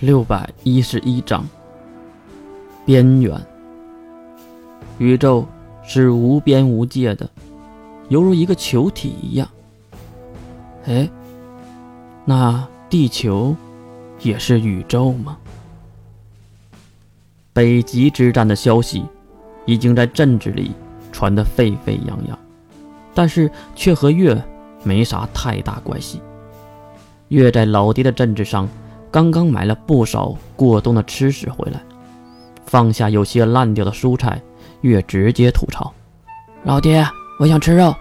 六百一十一章。边缘。宇宙是无边无界的，犹如一个球体一样。哎，那地球也是宇宙吗？北极之战的消息已经在镇子里传得沸沸扬扬，但是却和月没啥太大关系。月在老爹的镇子上。刚刚买了不少过冬的吃食回来，放下有些烂掉的蔬菜，月直接吐槽：“老爹，我想吃肉。”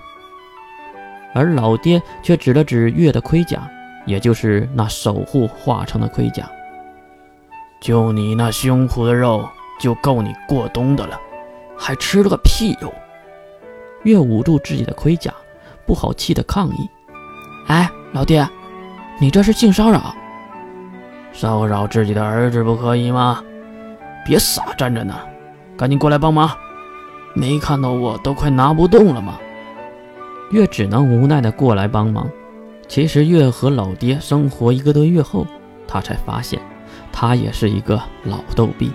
而老爹却指了指月的盔甲，也就是那守护化成的盔甲：“就你那胸脯的肉，就够你过冬的了，还吃了个屁肉！”月捂住自己的盔甲，不好气的抗议：“哎，老爹，你这是性骚扰！”骚扰自己的儿子不可以吗？别傻站着呢，赶紧过来帮忙！没看到我都快拿不动了吗？月只能无奈的过来帮忙。其实月和老爹生活一个多月后，他才发现他也是一个老逗逼。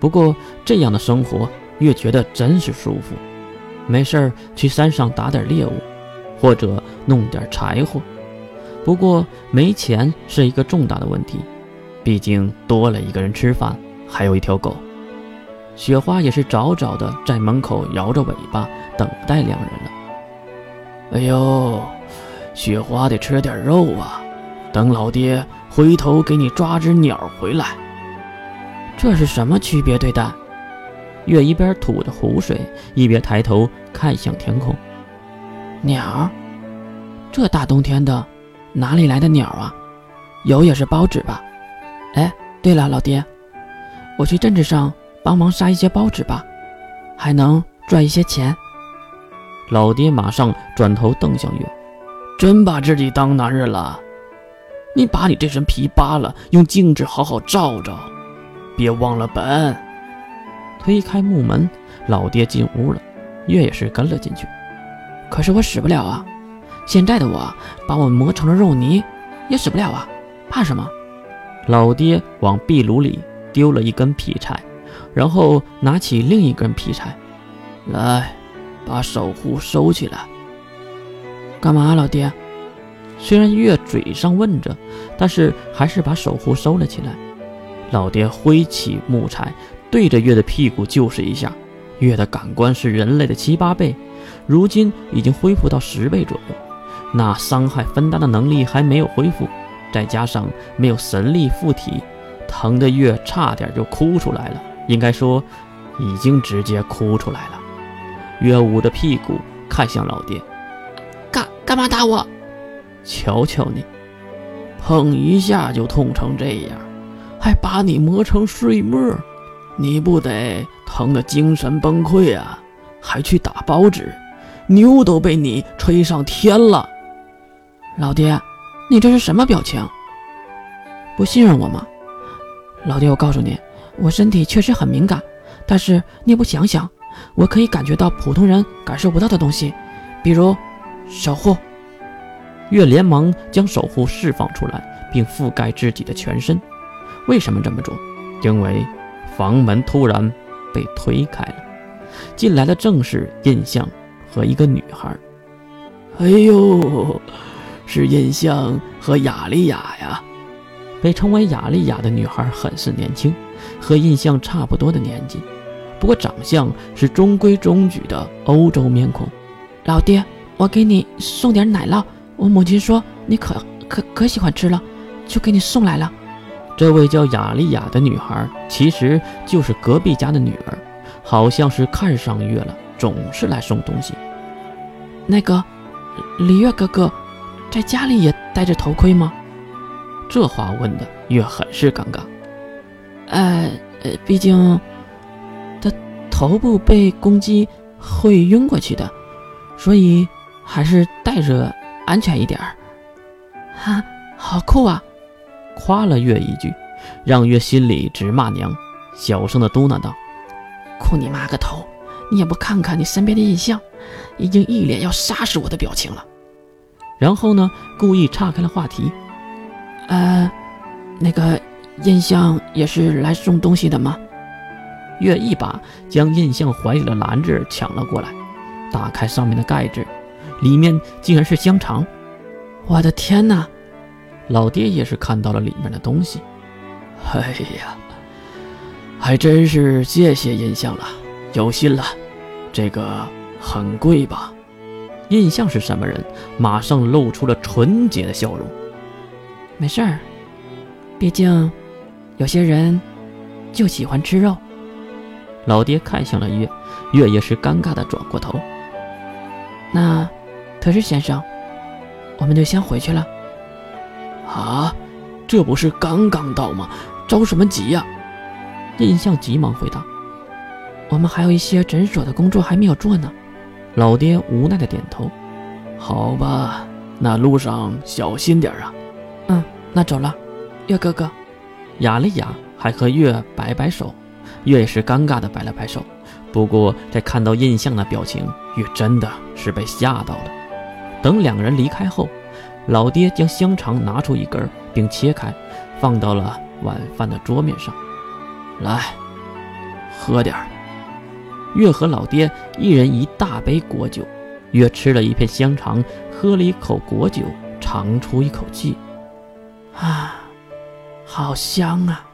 不过这样的生活，月觉得真是舒服。没事儿去山上打点猎物，或者弄点柴火。不过没钱是一个重大的问题。毕竟多了一个人吃饭，还有一条狗。雪花也是早早的在门口摇着尾巴等待两人了。哎呦，雪花得吃点肉啊！等老爹回头给你抓只鸟回来。这是什么区别对待？月一边吐着湖水，一边抬头看向天空。鸟？这大冬天的，哪里来的鸟啊？有也是包纸吧？哎，对了，老爹，我去镇子上帮忙杀一些包纸吧，还能赚一些钱。老爹马上转头瞪向月，真把自己当男人了？你把你这身皮扒了，用镜子好好照照，别忘了本。推开木门，老爹进屋了，月也是跟了进去。可是我使不了啊，现在的我把我磨成了肉泥，也使不了啊，怕什么？老爹往壁炉里丢了一根劈柴，然后拿起另一根劈柴，来，把守护收起来。干嘛，老爹？虽然月嘴上问着，但是还是把守护收了起来。老爹挥起木柴，对着月的屁股就是一下。月的感官是人类的七八倍，如今已经恢复到十倍左右，那伤害分担的能力还没有恢复。再加上没有神力附体，疼的月差点就哭出来了。应该说，已经直接哭出来了。月捂着屁股看向老爹：“干干嘛打我？瞧瞧你，碰一下就痛成这样，还把你磨成碎末，你不得疼得精神崩溃啊？还去打包纸，牛都被你吹上天了，老爹。”你这是什么表情？不信任我吗？老爹，我告诉你，我身体确实很敏感，但是你也不想想，我可以感觉到普通人感受不到的东西，比如守护。月连忙将守护释放出来，并覆盖自己的全身。为什么这么做？因为房门突然被推开了，进来的正是印象和一个女孩。哎呦！是印象和雅丽亚呀，被称为雅丽亚的女孩很是年轻，和印象差不多的年纪，不过长相是中规中矩的欧洲面孔。老爹，我给你送点奶酪，我母亲说你可可可喜欢吃了，就给你送来了。这位叫雅丽亚的女孩其实就是隔壁家的女儿，好像是看上月了，总是来送东西。那个李月哥哥。在家里也戴着头盔吗？这话问的月很是尴尬。呃呃，毕竟他头部被攻击会晕过去的，所以还是戴着安全一点儿。哈，好酷啊！夸了月一句，让月心里直骂娘，小声的嘟囔道：“酷你妈个头！你也不看看你身边的印象，已经一脸要杀死我的表情了。”然后呢？故意岔开了话题。呃，那个印象也是来送东西的吗？月一把将印象怀里的篮子抢了过来，打开上面的盖子，里面竟然是香肠！我的天哪！老爹也是看到了里面的东西。哎呀，还真是谢谢印象了，有心了。这个很贵吧？印象是什么人？马上露出了纯洁的笑容。没事儿，毕竟有些人就喜欢吃肉。老爹看向了月，月也是尴尬的转过头。那，特使先生，我们就先回去了。啊，这不是刚刚到吗？着什么急呀？印象急忙回答：“我们还有一些诊所的工作还没有做呢。”老爹无奈的点头：“好吧，那路上小心点啊。”“嗯，那走了。”月哥哥，雅了雅，还和月摆摆手。月也是尴尬的摆了摆手。不过在看到印象的表情，月真的是被吓到了。等两个人离开后。老爹将香肠拿出一根，并切开，放到了晚饭的桌面上。来，喝点儿。月和老爹一人一大杯果酒。月吃了一片香肠，喝了一口果酒，长出一口气。啊，好香啊！